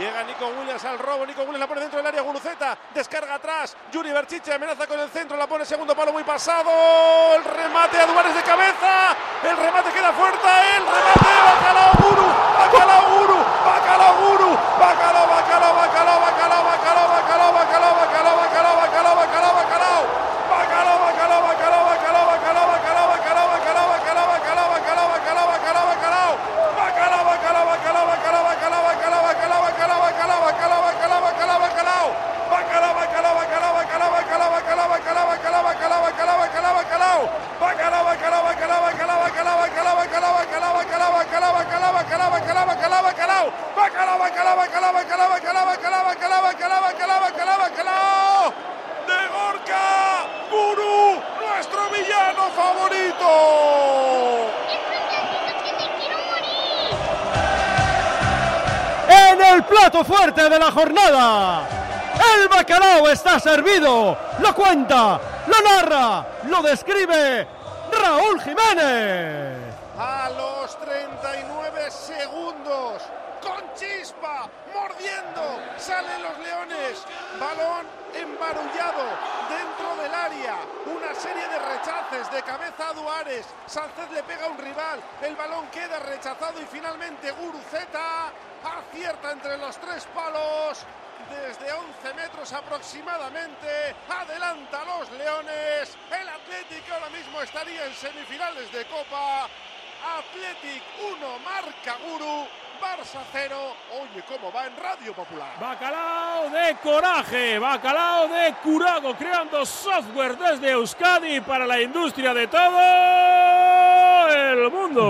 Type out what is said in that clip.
Llega Nico Williams al robo. Nico Williams la pone dentro del área. Guruceta descarga atrás. Yuri Berchiche amenaza con el centro. La pone segundo palo muy pasado. El remate a Duárez de cabeza. El remate queda fuerte. Plato fuerte de la jornada. El bacalao está servido. Lo cuenta, lo narra, lo describe Raúl Jiménez. A los 39 segundos, con chispa, mordiendo, salen los leones. Balón embarullado del área. Una serie de rechaces de cabeza a Duárez. Sánchez le pega a un rival. El balón queda rechazado y finalmente Guruceta acierta entre los tres palos. Desde 11 metros aproximadamente, adelanta a los Leones. El Atlético ahora mismo estaría en semifinales de Copa. Athletic 1, marca Guru, Barça 0. Oye, ¿cómo va en Radio Popular? Bacalao de coraje, bacalao de curago, creando software desde Euskadi para la industria de todo el mundo.